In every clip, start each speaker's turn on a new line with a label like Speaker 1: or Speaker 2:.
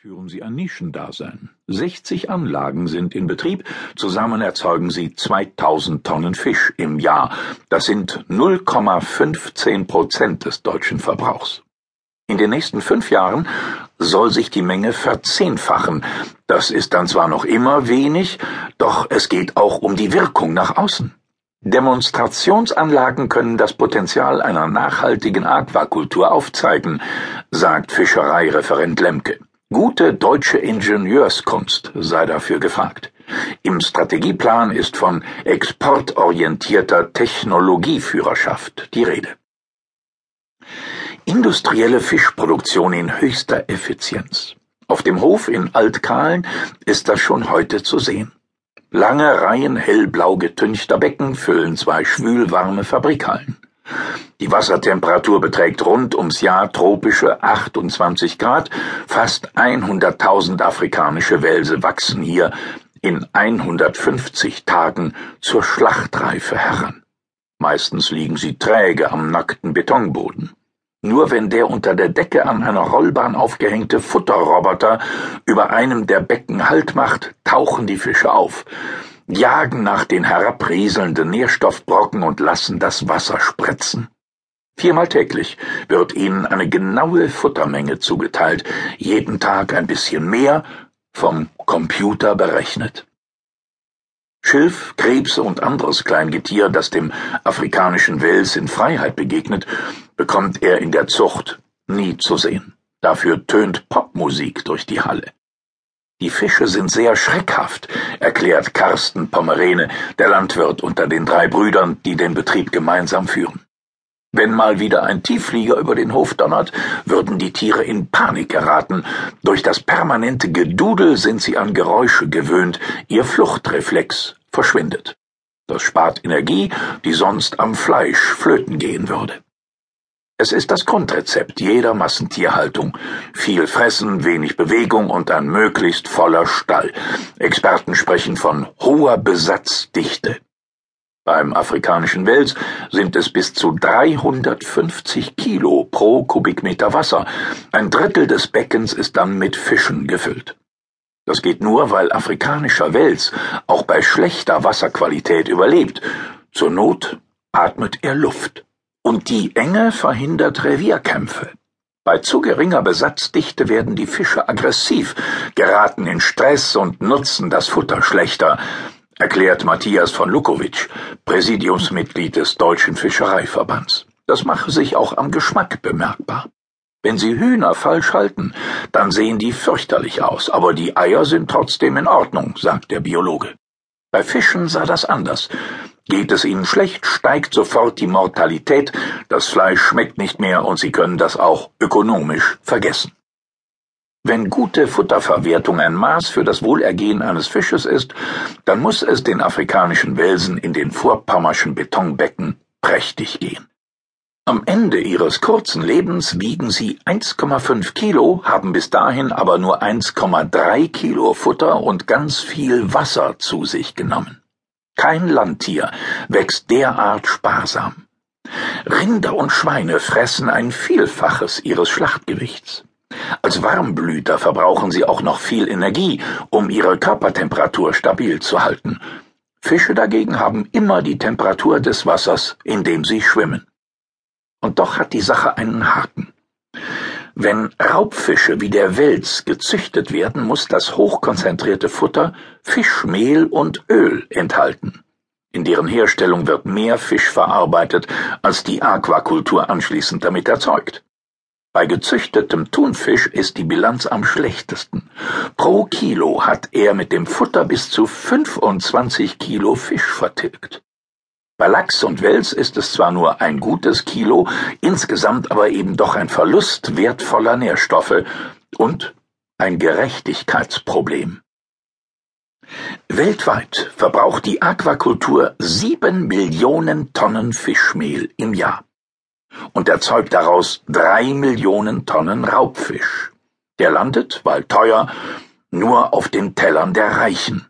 Speaker 1: führen sie ein Nischendasein. 60 Anlagen sind in Betrieb, zusammen erzeugen sie 2000 Tonnen Fisch im Jahr. Das sind 0,15 Prozent des deutschen Verbrauchs. In den nächsten fünf Jahren soll sich die Menge verzehnfachen. Das ist dann zwar noch immer wenig, doch es geht auch um die Wirkung nach außen. Demonstrationsanlagen können das Potenzial einer nachhaltigen Aquakultur aufzeigen, sagt Fischereireferent Lemke. Gute deutsche Ingenieurskunst sei dafür gefragt. Im Strategieplan ist von exportorientierter Technologieführerschaft die Rede. Industrielle Fischproduktion in höchster Effizienz. Auf dem Hof in Altkahlen ist das schon heute zu sehen. Lange Reihen hellblau getünchter Becken füllen zwei schwülwarme Fabrikhallen. Die Wassertemperatur beträgt rund ums Jahr tropische 28 Grad. Fast 100.000 afrikanische Wälse wachsen hier in 150 Tagen zur Schlachtreife heran. Meistens liegen sie träge am nackten Betonboden. Nur wenn der unter der Decke an einer Rollbahn aufgehängte Futterroboter über einem der Becken Halt macht, tauchen die Fische auf jagen nach den herabrieselnden Nährstoffbrocken und lassen das Wasser spritzen. Viermal täglich wird ihnen eine genaue Futtermenge zugeteilt, jeden Tag ein bisschen mehr, vom Computer berechnet. Schilf, Krebse und anderes Kleingetier, das dem afrikanischen Wels in Freiheit begegnet, bekommt er in der Zucht nie zu sehen. Dafür tönt Popmusik durch die Halle. Die Fische sind sehr schreckhaft, erklärt Carsten Pomerene, der Landwirt unter den drei Brüdern, die den Betrieb gemeinsam führen. Wenn mal wieder ein Tiefflieger über den Hof donnert, würden die Tiere in Panik geraten. Durch das permanente Gedudel sind sie an Geräusche gewöhnt, ihr Fluchtreflex verschwindet. Das spart Energie, die sonst am Fleisch flöten gehen würde. Es ist das Grundrezept jeder Massentierhaltung. Viel Fressen, wenig Bewegung und ein möglichst voller Stall. Experten sprechen von hoher Besatzdichte. Beim afrikanischen Wels sind es bis zu 350 Kilo pro Kubikmeter Wasser. Ein Drittel des Beckens ist dann mit Fischen gefüllt. Das geht nur, weil afrikanischer Wels auch bei schlechter Wasserqualität überlebt. Zur Not atmet er Luft. Und die Enge verhindert Revierkämpfe. Bei zu geringer Besatzdichte werden die Fische aggressiv, geraten in Stress und nutzen das Futter schlechter, erklärt Matthias von Lukowitsch, Präsidiumsmitglied des Deutschen Fischereiverbands. Das mache sich auch am Geschmack bemerkbar. Wenn Sie Hühner falsch halten, dann sehen die fürchterlich aus, aber die Eier sind trotzdem in Ordnung, sagt der Biologe. Bei Fischen sah das anders. Geht es ihnen schlecht, steigt sofort die Mortalität, das Fleisch schmeckt nicht mehr und sie können das auch ökonomisch vergessen. Wenn gute Futterverwertung ein Maß für das Wohlergehen eines Fisches ist, dann muss es den afrikanischen Welsen in den vorpommerschen Betonbecken prächtig gehen. Am Ende ihres kurzen Lebens wiegen sie 1,5 Kilo, haben bis dahin aber nur 1,3 Kilo Futter und ganz viel Wasser zu sich genommen. Kein Landtier wächst derart sparsam. Rinder und Schweine fressen ein Vielfaches ihres Schlachtgewichts. Als Warmblüter verbrauchen sie auch noch viel Energie, um ihre Körpertemperatur stabil zu halten. Fische dagegen haben immer die Temperatur des Wassers, in dem sie schwimmen. Und doch hat die Sache einen Haken. Wenn Raubfische wie der Wels gezüchtet werden, muss das hochkonzentrierte Futter Fischmehl und Öl enthalten. In deren Herstellung wird mehr Fisch verarbeitet, als die Aquakultur anschließend damit erzeugt. Bei gezüchtetem Thunfisch ist die Bilanz am schlechtesten. Pro Kilo hat er mit dem Futter bis zu 25 Kilo Fisch vertilgt. Bei Lachs und Wels ist es zwar nur ein gutes Kilo, insgesamt aber eben doch ein Verlust wertvoller Nährstoffe und ein Gerechtigkeitsproblem. Weltweit verbraucht die Aquakultur sieben Millionen Tonnen Fischmehl im Jahr und erzeugt daraus drei Millionen Tonnen Raubfisch. Der landet, weil teuer, nur auf den Tellern der Reichen.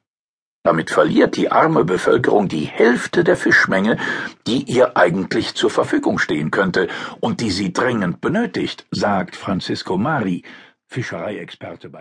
Speaker 1: Damit verliert die arme Bevölkerung die Hälfte der Fischmenge, die ihr eigentlich zur Verfügung stehen könnte und die sie dringend benötigt, sagt Francisco Mari, Fischereiexperte bei